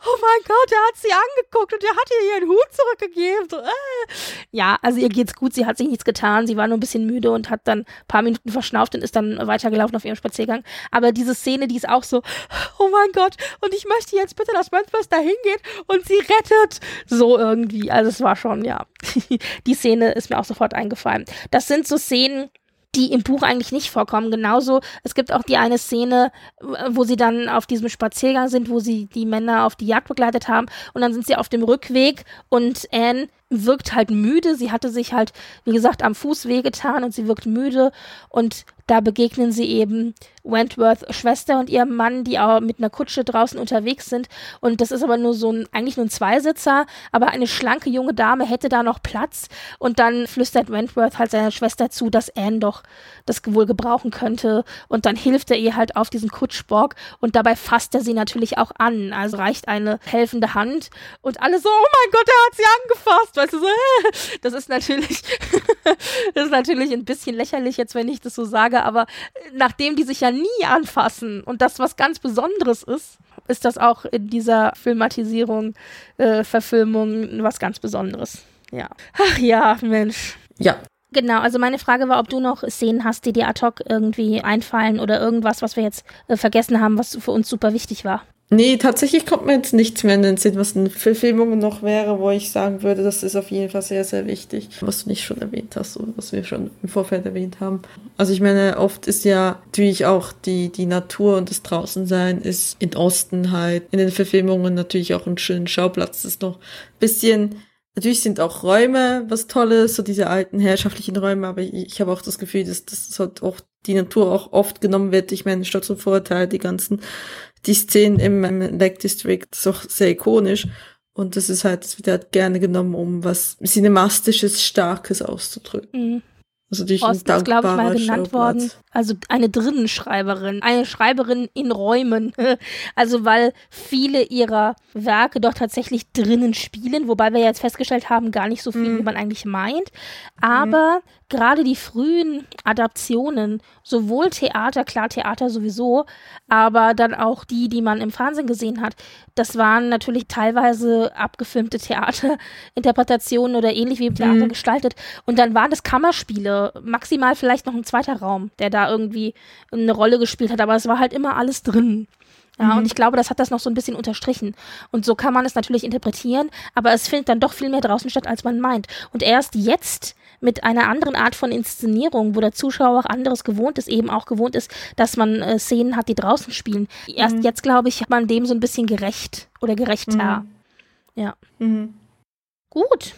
oh mein Gott, der hat sie angeguckt und der hat ihr ihren Hut zurückgegeben. Äh. Ja, also ihr geht's gut, sie hat sich nichts getan, sie war nur ein bisschen müde und hat dann ein paar Minuten verschnauft und ist dann weitergelaufen auf ihrem Spaziergang. Aber diese Szene, die ist auch so, oh mein Gott, und ich möchte jetzt bitte, dass Wentworth da hingeht und sie rettet. So irgendwie. Also es war schon, ja. die Szene ist mir auch sofort eingefallen. Das sind so Szenen, die im Buch eigentlich nicht vorkommen. Genauso, es gibt auch die eine Szene, wo sie dann auf diesem Spaziergang sind, wo sie die Männer auf die Jagd begleitet haben und dann sind sie auf dem Rückweg und Anne wirkt halt müde. Sie hatte sich halt, wie gesagt, am Fuß wehgetan und sie wirkt müde und da begegnen sie eben Wentworth Schwester und ihrem Mann, die auch mit einer Kutsche draußen unterwegs sind. Und das ist aber nur so ein, eigentlich nur ein Zweisitzer, aber eine schlanke junge Dame hätte da noch Platz. Und dann flüstert Wentworth halt seiner Schwester zu, dass Anne doch das wohl gebrauchen könnte. Und dann hilft er ihr halt auf diesen Kutschbock und dabei fasst er sie natürlich auch an. Also reicht eine helfende Hand und alle so, oh mein Gott, er hat sie angefasst. Weißt du, so, das ist natürlich, das ist natürlich ein bisschen lächerlich jetzt, wenn ich das so sage, aber nachdem die sich ja nie anfassen und das was ganz Besonderes ist, ist das auch in dieser Filmatisierung, äh, Verfilmung was ganz Besonderes. Ja. Ach ja, Mensch. Ja. Genau, also meine Frage war, ob du noch Szenen hast, die dir ad hoc irgendwie einfallen oder irgendwas, was wir jetzt äh, vergessen haben, was für uns super wichtig war. Nee, tatsächlich kommt mir jetzt nichts mehr in den Sinn, was eine Verfilmung noch wäre, wo ich sagen würde, das ist auf jeden Fall sehr, sehr wichtig, was du nicht schon erwähnt hast oder was wir schon im Vorfeld erwähnt haben. Also ich meine, oft ist ja natürlich auch die, die Natur und das Draußensein ist in Osten halt, in den Verfilmungen natürlich auch ein schöner Schauplatz. Das ist noch ein bisschen Natürlich sind auch Räume was Tolles, so diese alten herrschaftlichen Räume, aber ich, ich habe auch das Gefühl, dass das halt auch die Natur auch oft genommen wird. Ich meine, statt zum Vorteil, die ganzen die Szenen im, Lake District ist auch sehr ikonisch. Und das ist halt, das wird halt gerne genommen, um was Cinemastisches, Starkes auszudrücken. Mhm. Also die Osten ist, glaube ich, mal genannt worden. Also eine Drinnenschreiberin, eine Schreiberin in Räumen. also weil viele ihrer Werke doch tatsächlich drinnen spielen, wobei wir jetzt festgestellt haben, gar nicht so viel, mhm. wie man eigentlich meint. Aber mhm gerade die frühen Adaptionen, sowohl Theater, klar Theater sowieso, aber dann auch die, die man im Fernsehen gesehen hat, das waren natürlich teilweise abgefilmte Theaterinterpretationen oder ähnlich wie im Theater mhm. gestaltet. Und dann waren das Kammerspiele, maximal vielleicht noch ein zweiter Raum, der da irgendwie eine Rolle gespielt hat, aber es war halt immer alles drin. Ja, mhm. und ich glaube, das hat das noch so ein bisschen unterstrichen. Und so kann man es natürlich interpretieren, aber es findet dann doch viel mehr draußen statt, als man meint. Und erst jetzt mit einer anderen Art von Inszenierung, wo der Zuschauer auch anderes gewohnt ist, eben auch gewohnt ist, dass man äh, Szenen hat, die draußen spielen. Erst mhm. jetzt, glaube ich, hat man dem so ein bisschen gerecht oder gerechter. Mhm. Ja. Mhm. Gut,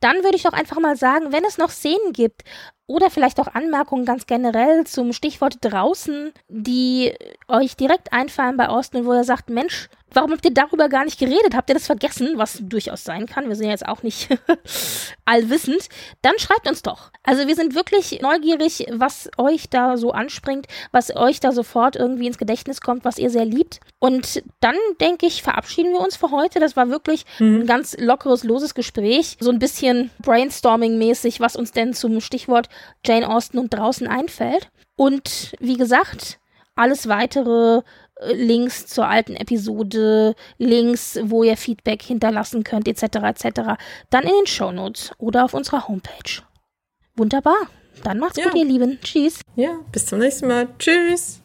dann würde ich doch einfach mal sagen, wenn es noch Szenen gibt oder vielleicht auch Anmerkungen ganz generell zum Stichwort draußen, die euch direkt einfallen bei Austin, wo ihr sagt, Mensch, Warum habt ihr darüber gar nicht geredet? Habt ihr das vergessen? Was durchaus sein kann. Wir sind ja jetzt auch nicht allwissend. Dann schreibt uns doch. Also wir sind wirklich neugierig, was euch da so anspringt, was euch da sofort irgendwie ins Gedächtnis kommt, was ihr sehr liebt. Und dann denke ich, verabschieden wir uns für heute. Das war wirklich mhm. ein ganz lockeres, loses Gespräch. So ein bisschen Brainstorming-mäßig, was uns denn zum Stichwort Jane Austen und draußen einfällt. Und wie gesagt, alles weitere Links zur alten Episode, Links, wo ihr Feedback hinterlassen könnt, etc. etc. Dann in den Show Notes oder auf unserer Homepage. Wunderbar. Dann macht's ja. gut, ihr Lieben. Tschüss. Ja, bis zum nächsten Mal. Tschüss.